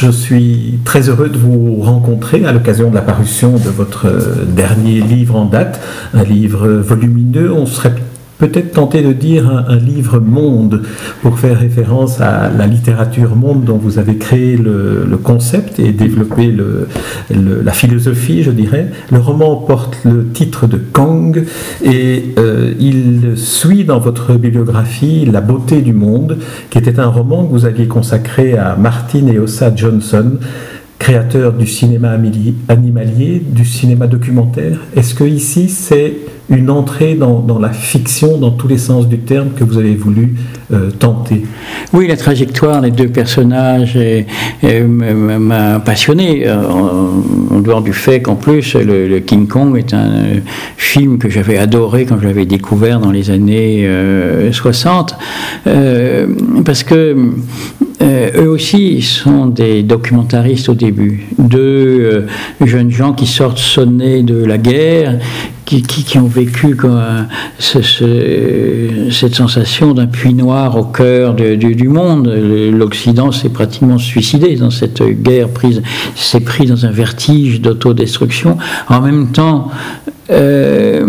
je suis très heureux de vous rencontrer à l'occasion de la parution de votre dernier livre en date, un livre volumineux. On peut-être tenter de dire un, livre monde pour faire référence à la littérature monde dont vous avez créé le, concept et développé le, la philosophie, je dirais. Le roman porte le titre de Kang et euh, il suit dans votre bibliographie La beauté du monde, qui était un roman que vous aviez consacré à Martin et Ossa Johnson créateurs du cinéma animalier, du cinéma documentaire. Est-ce que ici c'est une entrée dans, la fiction dans tous les sens du terme que vous avez voulu euh, tenter? Oui, la trajectoire des deux personnages m'a passionné, euh, en, dehors du fait qu'en plus le, King Kong est un euh, film que j'avais adoré quand je l'avais découvert dans les années 60, parce que eux aussi sont des documentaristes au début, deux jeunes gens qui sortent sonnés de la guerre, qui, ont vécu cette sensation d'un puits noir au cœur du monde. L'Occident s'est pratiquement suicidé dans cette guerre, prise, s'est pris dans un vertige d'autodestruction. En même temps, euh,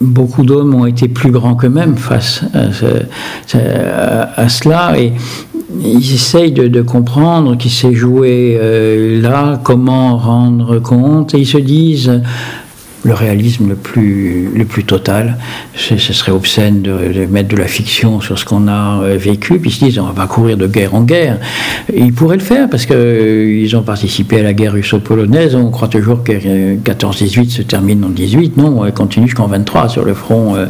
beaucoup d'hommes ont été plus grands qu'eux-mêmes face à, cela et ils essayent de, comprendre qui s'est joué euh, là, comment rendre compte, et ils se disent le réalisme le plus, le plus total. Ce serait obscène de, mettre de la fiction sur ce qu'on a euh, vécu, puis ils se disent on va courir de guerre en guerre. ils pourraient le faire parce qu'ils euh, ont participé à la guerre russo-polonaise. On croit toujours que 14-18 se termine en 18. Non, elle continue jusqu'en 23 sur le front, euh,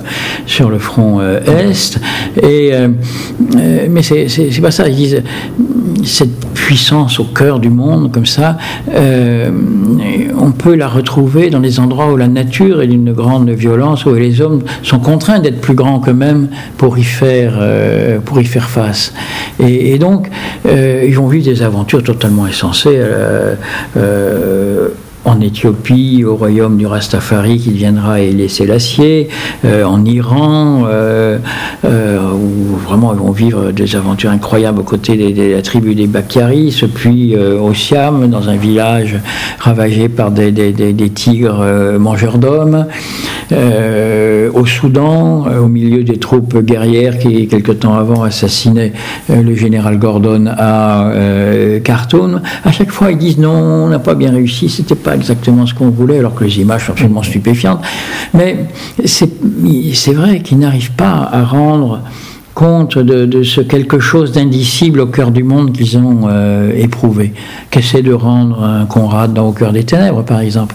sur le front Est. Et, mais c'est pas ça. Ils disent cette puissance au cœur du monde, comme ça, on peut la retrouver dans les endroits où la nature est d'une grande violence, où les hommes sont contraints d'être plus grands qu'eux-mêmes pour, y faire, euh, pour y faire face. Et, donc, euh, ils ont vu des aventures totalement insensées. Euh, en Éthiopie, au royaume du Rastafari qui deviendra Haïlé Sélassié, euh, en Iran, euh, euh, où vraiment ils vont vivre des aventures incroyables aux côtés de la tribu des Bakyaris, puis au Siam, dans un village ravagé par des, des tigres mangeurs d'hommes, au Soudan, au milieu des troupes guerrières qui, quelque temps avant, assassinaient le général Gordon à Khartoum. À chaque fois, ils disent non, on n'a pas bien réussi, c'était pas exactement ce qu'on voulait, alors que les images sont absolument stupéfiantes. Mais c'est vrai qu'ils n'arrivent pas à rendre compte de, ce quelque chose d'indicible au cœur du monde qu'ils ont euh, éprouvé, qu'essaie de rendre un Conrad dans Au cœur des ténèbres, par exemple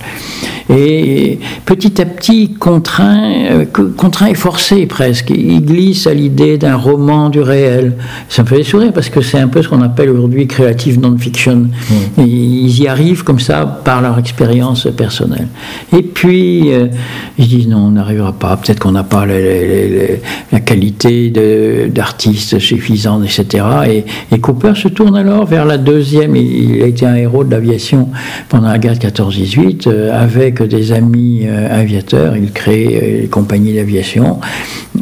et petit à petit contraint, euh, contraint et forcé presque. Il glisse à l'idée d'un roman du réel. Ça me fait sourire parce que c'est un peu ce qu'on appelle aujourd'hui creative non-fiction. Mm. Ils y arrivent comme ça par leur expérience personnelle. Et puis, euh, ils disent non, on n'arrivera pas. Peut-être qu'on n'a pas la qualité d'artiste suffisante, etc. Et, et, Cooper se tourne alors vers la deuxième. Il, a été un héros de l'aviation pendant la guerre 14-18 euh, avec des amis euh, aviateurs, il crée euh, des compagnies d'aviation,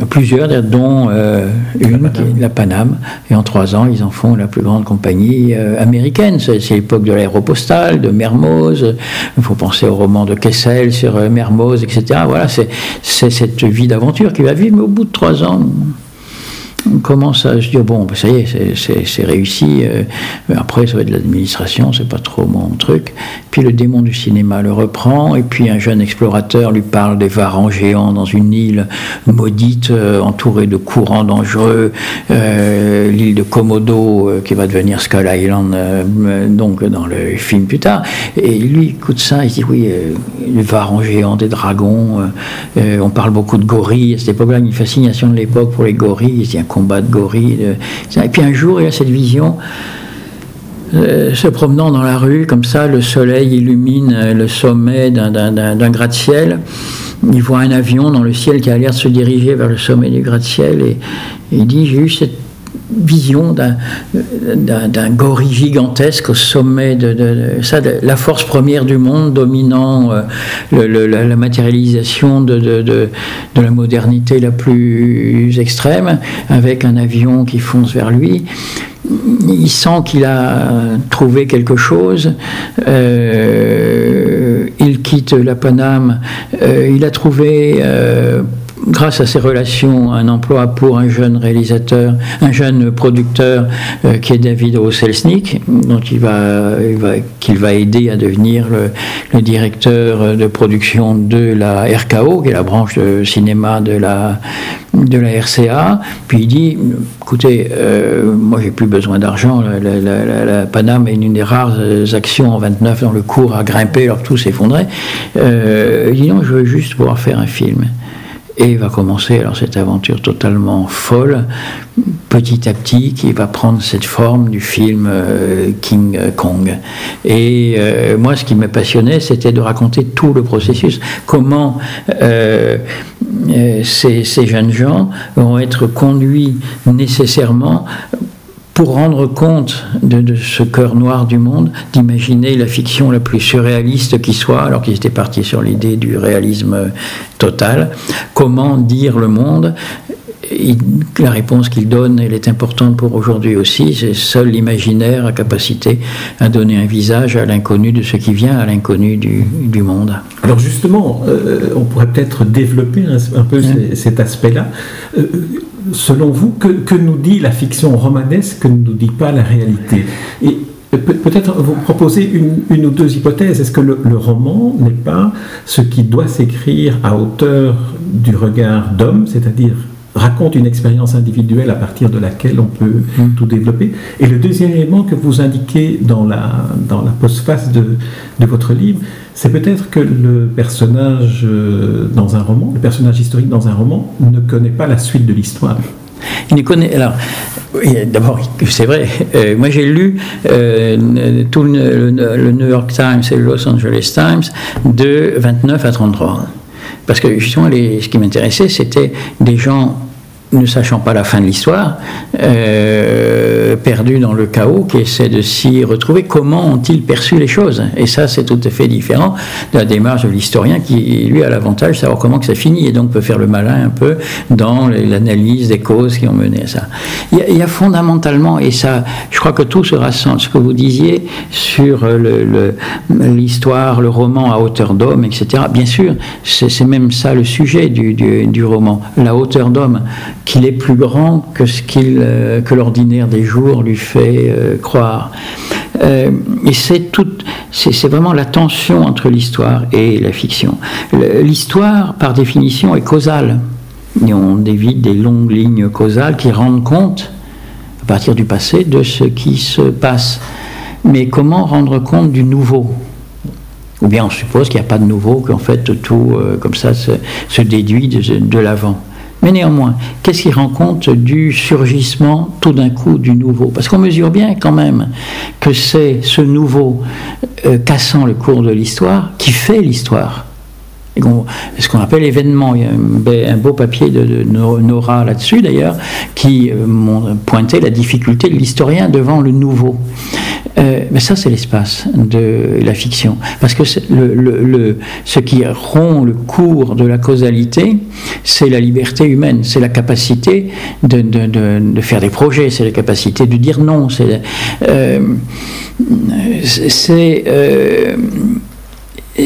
plusieurs, dont euh, une, qui est la Paname. Et en trois ans, ils en font la plus grande compagnie américaine. C'est l'époque de l'aéropostale, de Mermoz. Il faut penser au roman de Kessel sur Mermoz, etc. Voilà, c'est cette vie d'aventure qui va vivre, mais au bout de trois ans, commence à se dire bon, ben, ça y est, c'est réussi. Euh, après, ça va être de l'administration, c'est pas trop mon truc. Puis le démon du cinéma le reprend, et puis un jeune explorateur lui parle des varans géants dans une île maudite, euh, entourée de courants dangereux, euh, l'île de Komodo qui va devenir Skull Island, donc dans le film plus tard. Et lui écoute ça, il dit oui, les varans géants, des dragons. on parle beaucoup de gorilles. À cette époque-là, une fascination de l'époque pour les gorilles. Il dit combat de gorilles. Et puis un jour, il a cette vision. Euh, se promenant dans la rue, comme ça, le soleil illumine euh, le sommet d'un gratte-ciel. Il voit un avion dans le ciel qui a l'air de se diriger vers le sommet du gratte-ciel et, il dit J'ai eu cette vision d'un gorille gigantesque au sommet de, ça, la force première du monde dominant euh, la, matérialisation de, la modernité la plus extrême, avec un avion qui fonce vers lui. il sent qu'il a trouvé quelque chose. il quitte la Paname. il a trouvé grâce à ses relations, un emploi pour un jeune réalisateur, un jeune producteur euh, qui est David Rosselsnik, dont il va, qu'il va aider à devenir le, directeur de production de la RKO, qui est la branche de cinéma de la, la RCA. Puis il dit, écoutez, euh, moi j'ai plus besoin d'argent, la, Paname est une des rares actions en 29 dans le cours à grimper alors tout s'effondrait. Euh, il dit non, je veux juste pouvoir faire un film. Et va commencer alors cette aventure totalement folle, petit à petit, qui va prendre cette forme du film euh, King Kong. Et euh, moi, ce qui me passionnait, c'était de raconter tout le processus. Comment euh, ces, ces, jeunes gens vont être conduits nécessairement pour rendre compte de, ce cœur noir du monde, d'imaginer la fiction la plus surréaliste qui soit, alors qu'ils étaient partis sur l'idée du réalisme total, comment dire le monde? La réponse qu'il donne, elle est importante pour aujourd'hui aussi. C'est seul l'imaginaire a capacité à donner un visage à l'inconnu de ce qui vient, à l'inconnu du, monde. Alors justement, euh, on pourrait peut-être développer un, peu cet aspect-là. Euh, selon vous, que, nous dit la fiction romanesque que ne nous dit pas la réalité? Et peut-être vous proposez une, ou deux hypothèses. Est-ce que le, roman n'est pas ce qui doit s'écrire à hauteur du regard d'homme, c'est-à-dire raconte une expérience individuelle à partir de laquelle on peut mmh. tout développer. Et le deuxième élément que vous indiquez dans la, dans la postface de, de votre livre, c'est peut-être que le personnage euh, dans un roman, le personnage historique dans un roman, ne connaît pas la suite de l'histoire. Il ne connaît. Alors, d'abord, c'est vrai. Euh, moi, j'ai lu euh, tout le, New York Times et le Los Angeles Times de 29 à 33. Parce que justement, les, ce qui m'intéressait, c'était des gens ne sachant pas la fin de l'histoire, euh, perdus dans le chaos, qui essaient de s'y retrouver. Comment ont-ils perçu les choses? Et ça, c'est tout à fait différent de la démarche de l'historien qui, lui, a l'avantage de savoir comment que ça finit et donc peut faire le malin un peu dans l'analyse des causes qui ont mené à ça. Il y, a, fondamentalement, et ça, je crois que tout se rassemble, ce que vous disiez sur l'histoire, le, roman à hauteur d'homme, etc. Bien sûr, c'est même ça le sujet du, du, du roman, la hauteur d'homme qu'il est plus grand que ce euh, que l'ordinaire des jours lui fait euh, croire. Euh, et c'est tout, c'est, vraiment la tension entre l'histoire et la fiction. L'histoire, par définition, est causale. Et on évite des longues lignes causales qui rendent compte, à partir du passé, de ce qui se passe. Mais comment rendre compte du nouveau? Ou bien on suppose qu'il n'y a pas de nouveau, qu'en fait tout, comme ça, se, déduit de l'avant. Mais néanmoins, qu'est-ce qui rend compte du surgissement tout d'un coup du nouveau? Parce qu'on mesure bien quand même que c'est ce nouveau euh, cassant le cours de l'histoire qui fait l'histoire. Ce qu'on appelle événement. Il y a un beau papier de, Nora là-dessus d'ailleurs, qui euh, pointait la difficulté de l'historien devant le nouveau. Euh, mais ça, c'est l'espace de la fiction. Parce que ce qui rompt le cours de la causalité, c'est la liberté humaine, c'est la capacité de, faire des projets, c'est la capacité de dire non. C'est. Euh,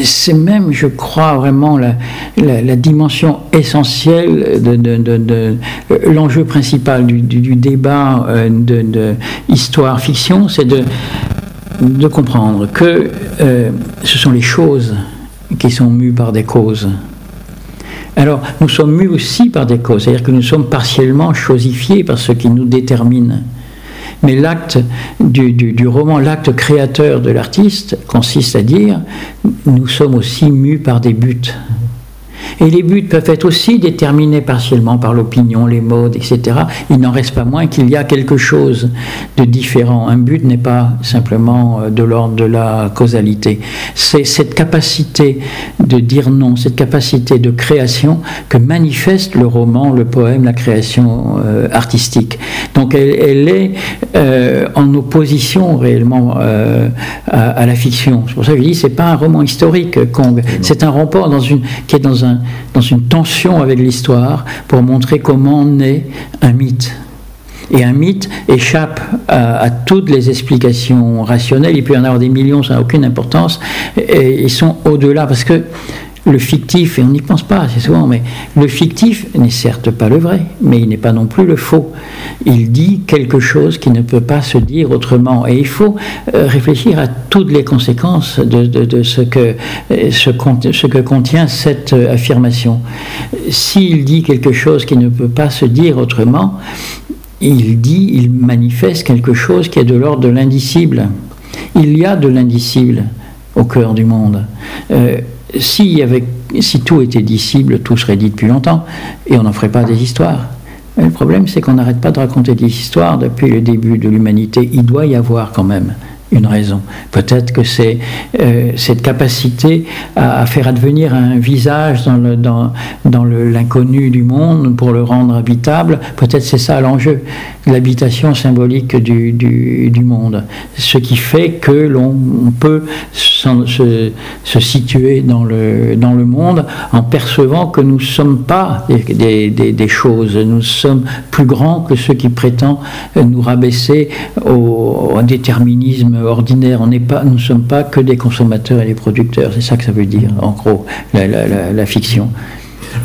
c'est même, je crois, vraiment la, dimension essentielle de, l'enjeu principal du, débat euh, de, histoire-fiction, c'est de, de comprendre que euh, ce sont les choses qui sont mues par des causes. Alors, nous sommes mus aussi par des causes, c'est-à-dire que nous sommes partiellement chosifiés par ce qui nous détermine. Mais l'acte du, roman, l'acte créateur de l'artiste, consiste à dire nous sommes aussi mus par des buts. Et les buts peuvent être aussi déterminés partiellement par l'opinion, les modes, etc. Il n'en reste pas moins qu'il y a quelque chose de différent. Un but n'est pas simplement euh, de l'ordre de la causalité. C'est cette capacité de dire non, cette capacité de création que manifeste le roman, le poème, la création euh, artistique. Donc elle, est euh, en opposition réellement à, la fiction. C'est pour ça que je dis c'est pas un roman historique, Kong. C'est un dans une, qui est dans un dans une tension avec l'histoire pour montrer comment naît un mythe. Et un mythe échappe à, toutes les explications rationnelles. Il peut y en avoir des millions, ça n'a aucune importance. Et ils sont au-delà parce que le fictif, et on n'y pense pas assez souvent, mais le fictif n'est certes pas le vrai, mais il n'est pas non plus le faux. Il dit quelque chose qui ne peut pas se dire autrement. Et il faut euh, réfléchir à toutes les conséquences de, ce, que, euh, ce, que contient cette euh, affirmation. S'il dit quelque chose qui ne peut pas se dire autrement, il dit, il manifeste quelque chose qui est de l'ordre de l'indicible. Il y a de l'indicible au cœur du monde si, tout était dissible, tout serait dit depuis longtemps, et on n'en ferait pas des histoires. le problème, c'est qu'on n'arrête pas de raconter des histoires depuis le début de l'humanité. Il doit y avoir quand même une raison. Peut-être que c'est euh, cette capacité à, faire advenir un visage dans, l'inconnu du monde pour le rendre habitable, peut-être c'est ça l'enjeu, l'habitation symbolique du, monde. Ce qui fait que l'on peut se, situer dans le, monde en percevant que nous ne sommes pas des, choses, nous sommes plus grands que ceux qui prétendent nous rabaisser au déterminisme ordinaire. On n'est pas, nous ne sommes pas que des consommateurs et des producteurs. C'est ça que ça veut dire, en gros, la, fiction.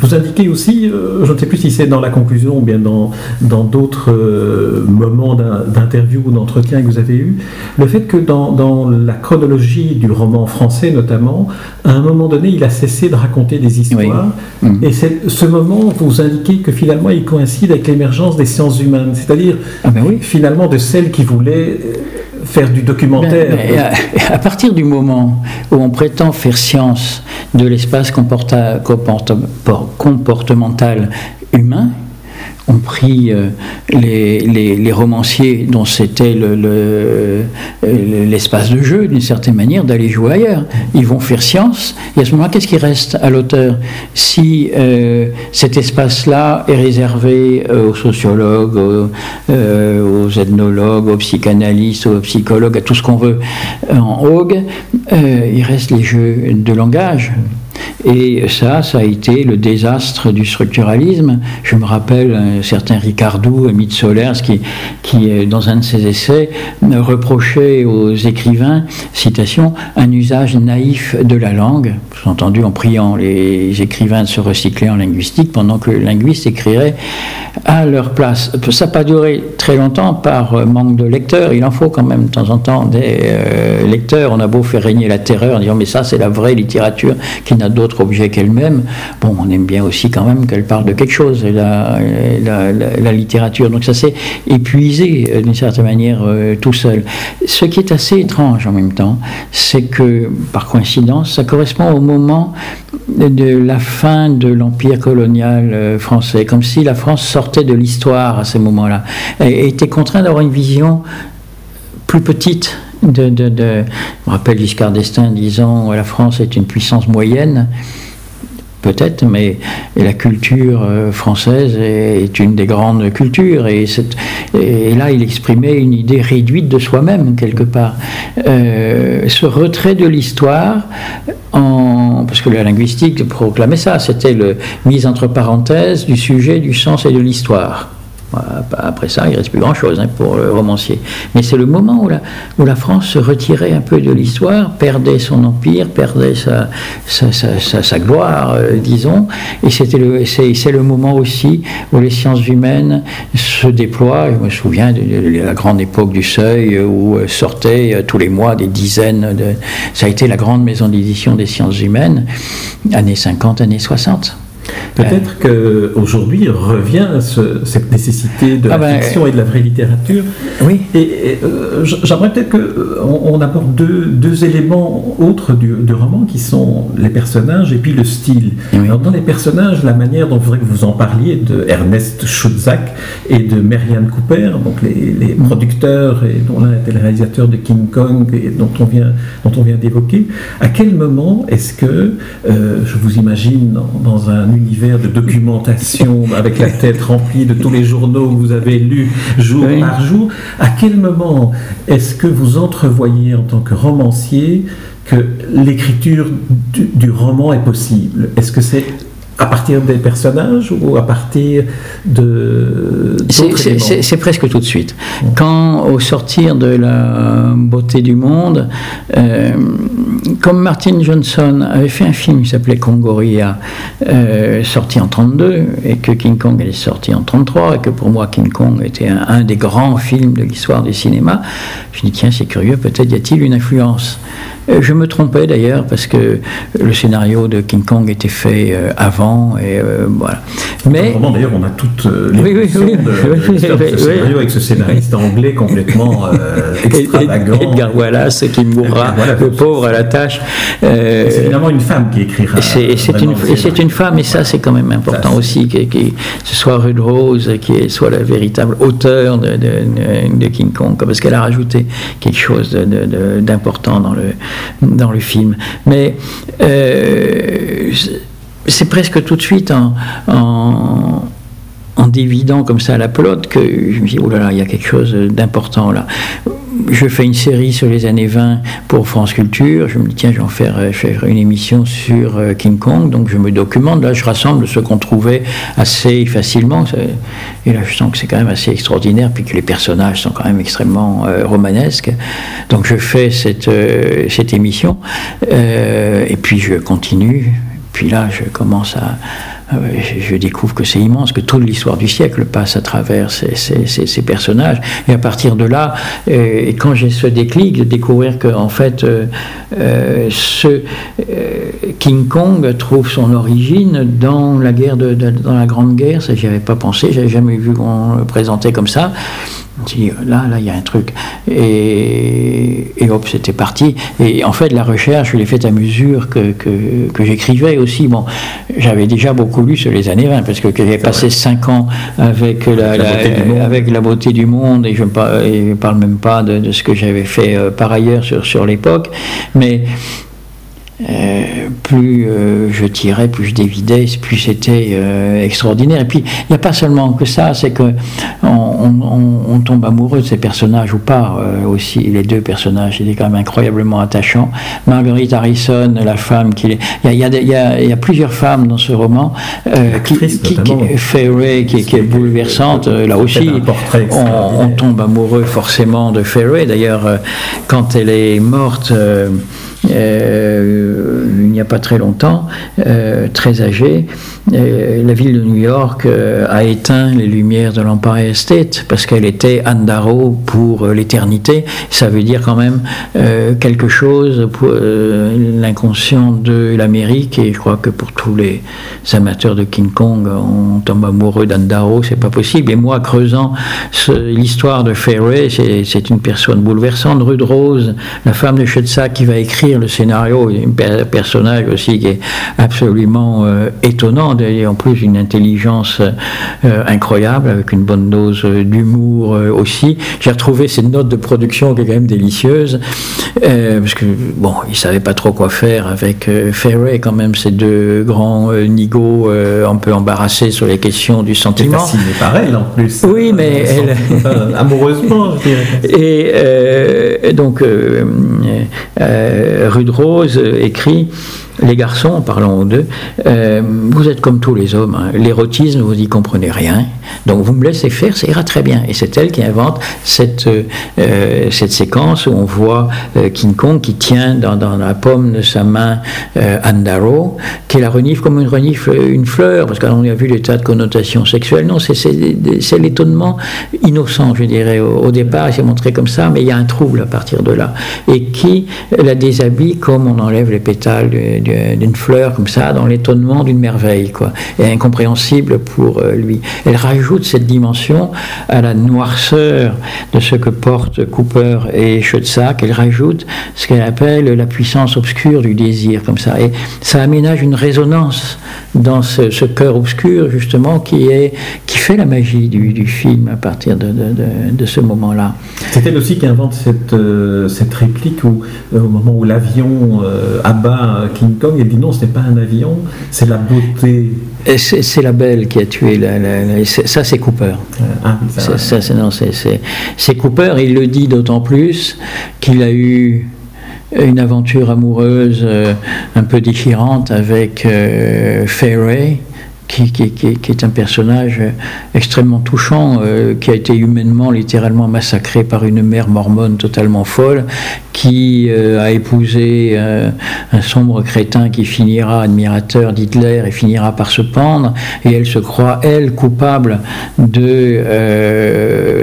Vous indiquez aussi, euh, je ne sais plus si c'est dans la conclusion ou bien dans, dans d'autres euh, moments d'interview ou d'entretien que vous avez eu, le fait que dans, dans, la chronologie du roman français notamment, à un moment donné, il a cessé de raconter des histoires. Mm. Et ce moment, vous indiquez que finalement, il coïncide avec l'émergence des sciences humaines, c'est-à-dire ah ben oui. finalement de celles qui voulaient faire du documentaire. à, partir du moment où on prétend faire science de l'espace comportemental humain, ont pris euh, les, les, romanciers dont c'était l'espace le, de jeu, d'une certaine manière, d'aller jouer ailleurs. Ils vont faire science, et à ce moment-là, qu'est-ce qui reste à l'auteur? Si euh, cet espace-là est réservé euh, aux sociologues, aux, aux, ethnologues, aux psychanalystes, aux psychologues, à tout ce qu'on veut en Hogue, il reste les jeux de langage. Et ça, ça a été le désastre du structuralisme. Je me rappelle un certain Ricardou, mythe Solers, qui, qui, dans un de ses essais, reprochait aux écrivains, citation, un usage naïf de la langue, entendu en priant les écrivains de se recycler en linguistique, pendant que le linguiste écrirait à leur place. Ça n'a pas duré très longtemps par manque de lecteurs. Il en faut quand même de temps en temps des euh, lecteurs. On a beau faire régner la terreur en disant mais ça c'est la vraie littérature qui n'a d'autre objet qu'elle-même. Bon, on aime bien aussi quand même qu'elle parle de quelque chose, la, la, littérature. Donc ça s'est épuisé euh, d'une certaine manière euh, tout seul. Ce qui est assez étrange en même temps, c'est que par coïncidence, ça correspond au moment de la fin de l'empire colonial euh, français, comme si la France sortait de l'histoire à ce moment-là, et était contrainte d'avoir une vision plus petite de, de, de, je me rappelle Giscard d'Estaing disant la France est une puissance moyenne peut-être, mais la culture euh, française est une des grandes cultures. Et, et là, il exprimait une idée réduite de soi-même, quelque part. Euh, ce retrait de l'histoire, en, parce que la linguistique proclamait ça, c'était le mise entre parenthèses du sujet, du sens et de l'histoire. Après ça, il ne reste plus grand-chose hein, pour le romancier. Mais c'est le moment où la, France se retirait un peu de l'histoire, perdait son empire, perdait sa, gloire, euh, disons. Et c'est le, le moment aussi où les sciences humaines se déploient. Je me souviens de, la grande époque du Seuil où euh, sortaient euh, tous les mois des dizaines de... Ça a été la grande maison d'édition des sciences humaines, années 50, années 60. Peut-être qu'aujourd'hui revient cette nécessité de la ah ben, fiction et de la vraie littérature. Oui. Et, euh, j'aimerais peut-être qu'on euh, on apporte deux, deux, éléments autres du, roman qui sont les personnages et puis le style. Alors, dans les personnages, la manière dont vous que vous en parliez de Ernest Schutzak et de Marianne Cooper, donc les, les producteurs et dont l'un était le réalisateur de King Kong et dont on vient, dont on vient d'évoquer, à quel moment est-ce que, euh, je vous imagine dans, dans un univers de documentation avec la tête remplie de tous les journaux que vous avez lus jour par jour. À quel moment est-ce que vous entrevoyez en tant que romancier que l'écriture du, roman est possible? Est-ce que c'est à partir des personnages ou à partir de... C'est presque tout de suite. Quand, au sortir de la beauté du monde, euh, comme Martin Johnson avait fait un film qui s'appelait Congoria, euh, sorti en 32, et que King Kong est sorti en 33, et que pour moi King Kong était un, des grands films de l'histoire du cinéma, je me dis tiens c'est curieux, peut-être y a-t-il une influence. Euh, je me trompais d'ailleurs parce que le scénario de King Kong était fait euh, et euh, voilà. Mais d'ailleurs on a toutes les oui, oui, oui, de, ce scénario avec ce scénariste anglais complètement extravagant. Edgar Wallace qui mourra, le pauvre à la tâche. c'est évidemment une femme qui écrira. Et c'est une, une, femme et ça c'est quand même important aussi que, ce soit Ruth Rose qui soit la véritable auteur de, de, de King Kong parce qu'elle a rajouté quelque chose d'important dans le dans le film. Mais euh, c'est presque tout de suite en, en, dévidant comme ça la pelote que je me dis, oh là là, il y a quelque chose d'important là je fais une série sur les années 20 pour France Culture. Je me dis, tiens, je vais en faire, euh, une émission sur euh, King Kong. Donc je me documente. Là, je rassemble ce qu'on trouvait assez facilement. Et là, je sens que c'est quand même assez extraordinaire, puis que les personnages sont quand même extrêmement euh, romanesques. Donc je fais cette, cette émission. et puis je continue. Puis là, je commence à ah je découvre que c'est immense, que toute l'histoire du siècle passe à travers ces, personnages. Et à partir de là, euh, et quand j'ai ce déclic de découvrir que en fait, euh, euh, ce King Kong trouve son origine dans la guerre de, dans la Grande Guerre, ça j'y avais pas pensé, j'avais jamais vu qu'on le présentait comme ça dit, là, là, il y a un truc. Et, hop, c'était parti. Et en fait, la recherche, je l'ai faite à mesure que, que, j'écrivais aussi. Bon, j'avais déjà beaucoup lu sur les années 20, parce que j'avais passé 5 ans avec la, avec la beauté du monde, et je ne parle même pas de, de ce que j'avais fait euh, par ailleurs sur, sur l'époque. Mais euh, plus euh, je tirais, plus je dévidais, plus c'était euh, extraordinaire. Et puis, il n'y a pas seulement que ça, c'est que on, tombe amoureux de ces personnages ou pas aussi. Les deux personnages étaient quand même incroyablement attachants. Marguerite Harrison, la femme qui il y, a, plusieurs femmes dans ce roman qui, qui, qui, qui, est bouleversante. là aussi, on, on, tombe amoureux forcément de Ferré. D'ailleurs, quand elle est morte. Euh, il n'y a pas très longtemps, euh, très âgé, euh, la ville de New York a éteint les lumières de l'Empire State parce qu'elle était Andaro pour l'éternité. Ça veut dire quand même quelque chose pour l'inconscient de l'Amérique et je crois que pour tous les amateurs de King Kong, on tombe amoureux d'Andaro, c'est pas possible. Et moi, creusant l'histoire de Ferré, c'est une personne bouleversante. Rude Rose, la femme de Chetza qui va écrire le scénario, un personnage aussi qui est absolument euh, étonnant, et en plus une intelligence euh, incroyable, avec une bonne dose d'humour euh, aussi. J'ai retrouvé cette note de production qui est quand même délicieuse, parce que, bon, il savait pas trop quoi faire avec Ferret, quand même, ces deux grands nigauds un peu embarrassés sur les questions du sentiment. C'est pareil en plus. Oui, mais elle... amoureusement, je dirais. Et donc, de Rose écrit les garçons, en parlant deux, euh, vous êtes comme tous les hommes. Hein. L'érotisme, vous n'y comprenez rien. Donc vous me laissez faire, ça ira très bien. Et c'est elle qui invente cette, euh, cette séquence où on voit euh, King Kong qui tient dans, dans, la paume de sa main Andaro, qui la renifle comme une renifle une fleur, parce qu'on a vu des tas de connotations sexuelles. Non, c'est l'étonnement innocent, je dirais. Au, au départ, il s'est montré comme ça, mais il y a un trouble à partir de là. Et qui la déshabille comme on enlève les pétales du d'une fleur comme ça, dans l'étonnement d'une merveille, quoi, et incompréhensible pour euh, lui. Elle rajoute cette dimension à la noirceur de ce que portent Cooper et Schoetzak, elle rajoute ce qu'elle appelle la puissance obscure du désir, comme ça, et ça aménage une résonance dans ce, cœur obscur, justement, qui, est, qui fait la magie du, film à partir de, de, ce moment-là. C'est elle aussi qui invente cette, euh, cette réplique où, euh, au moment où l'avion abat King Kong, elle dit non, ce n'est pas un avion, c'est la beauté. C'est la belle qui a tué. La, ça, c'est Cooper. Ah, ça, c'est Cooper. Il le dit d'autant plus qu'il a eu une aventure amoureuse euh, un peu déchirante avec euh, qui, est un personnage extrêmement touchant, euh, qui a été humainement, littéralement massacré par une mère mormone totalement folle, qui euh, a épousé euh, un sombre crétin qui finira admirateur d'Hitler et finira par se pendre, et elle se croit, elle, coupable de,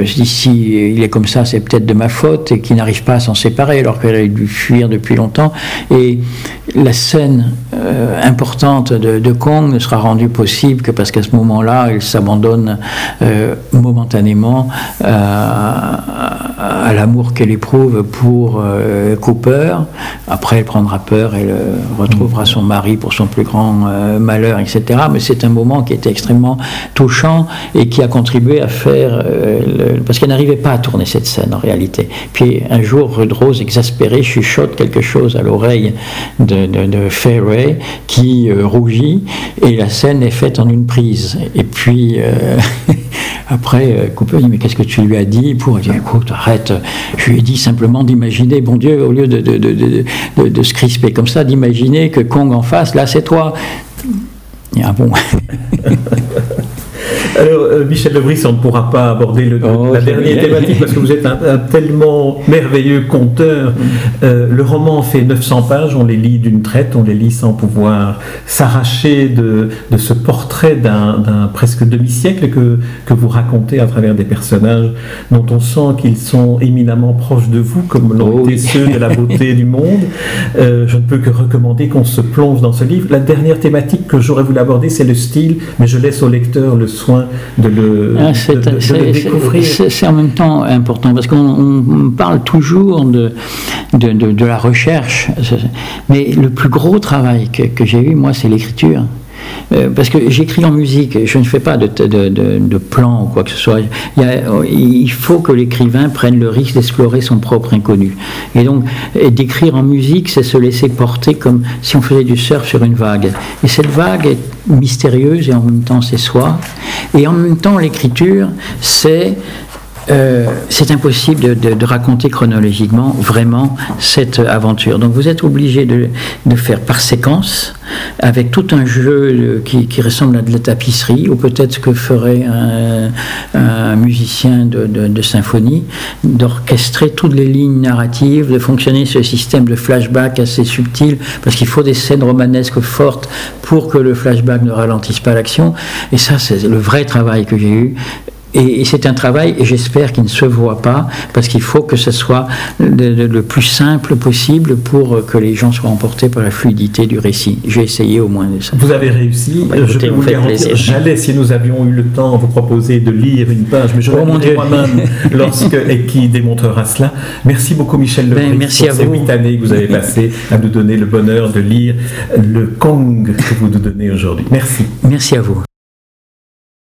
si il est comme ça, c'est peut-être de ma faute, et qui n'arrive pas à s'en séparer alors qu'elle a dû fuir depuis longtemps. Et la scène importante de, de Kong ne sera rendue possible que parce qu'à ce moment-là, il s'abandonne euh, momentanément euh, à, l'amour qu'elle éprouve pour euh, Cooper. Après, elle prendra peur, elle retrouvera son mari pour son plus grand malheur, etc. Mais c'est un moment qui était extrêmement touchant et qui a contribué à faire... parce qu'elle n'arrivait pas à tourner cette scène en réalité. Puis un jour, Rose, exaspérée, chuchote quelque chose à l'oreille de, de, de Fairway qui rougit et la scène est faite en une prise. Et puis, euh, après, euh, Cooper dit, mais qu'est-ce que tu lui as dit Pour? Dire, écoute, arrête, je lui ai dit simplement d'imaginer, bon Dieu, au lieu de, de, de, de se crisper comme ça, d'imaginer que Kong en face, là, c'est toi. Ah bon Alors, euh, Michel Lebris, on ne pourra pas aborder le, oh, la dernière thématique parce que vous êtes un, tellement merveilleux conteur. Euh, le roman fait 900 pages, on les lit d'une traite, on les lit sans pouvoir s'arracher de, de, ce portrait d'un presque demi-siècle que, que vous racontez à travers des personnages dont on sent qu'ils sont éminemment proches de vous, comme l'ont oh été ceux de la beauté du monde. Euh, je ne peux que recommander qu'on se plonge dans ce livre. La dernière thématique que j'aurais voulu aborder, c'est le style, mais je laisse au lecteur le soin de le, ah, découvrir. C'est en même temps important parce qu'on parle toujours de, de, de, la recherche, mais le plus gros travail que, que j'ai eu, moi, c'est l'écriture. Euh, parce que j'écris en musique, je ne fais pas de, plan ou quoi que ce soit. Il, faut que l'écrivain prenne le risque d'explorer son propre inconnu. Et donc, d'écrire en musique, c'est se laisser porter comme si on faisait du surf sur une vague. Et cette vague est mystérieuse et en même temps c'est soi. Et en même temps, l'écriture, c'est euh, c'est impossible de, raconter chronologiquement vraiment cette aventure. Donc vous êtes obligé de, faire par séquence, avec tout un jeu qui, ressemble à de la tapisserie, ou peut-être ce que ferait un, musicien de, symphonie, d'orchestrer toutes les lignes narratives, de fonctionner ce système de flashback assez subtil, parce qu'il faut des scènes romanesques fortes pour que le flashback ne ralentisse pas l'action. Et ça, c'est le vrai travail que j'ai eu et, c'est un travail, et j'espère qu'il ne se voit pas, parce qu'il faut que ce soit le, plus simple possible pour que les gens soient emportés par la fluidité du récit. J'ai essayé au moins de ça. Vous avez réussi. Bah, je peux vous, garantir. J'allais, si nous avions eu le temps, vous proposer de lire une page, mais je oh, moi-même lorsque et qui démontrera cela. Merci beaucoup, Michel Lebris, ben, merci pour à ces huit années que vous avez passées à nous donner le bonheur de lire le Kong que vous nous donnez aujourd'hui. Merci. Merci à vous.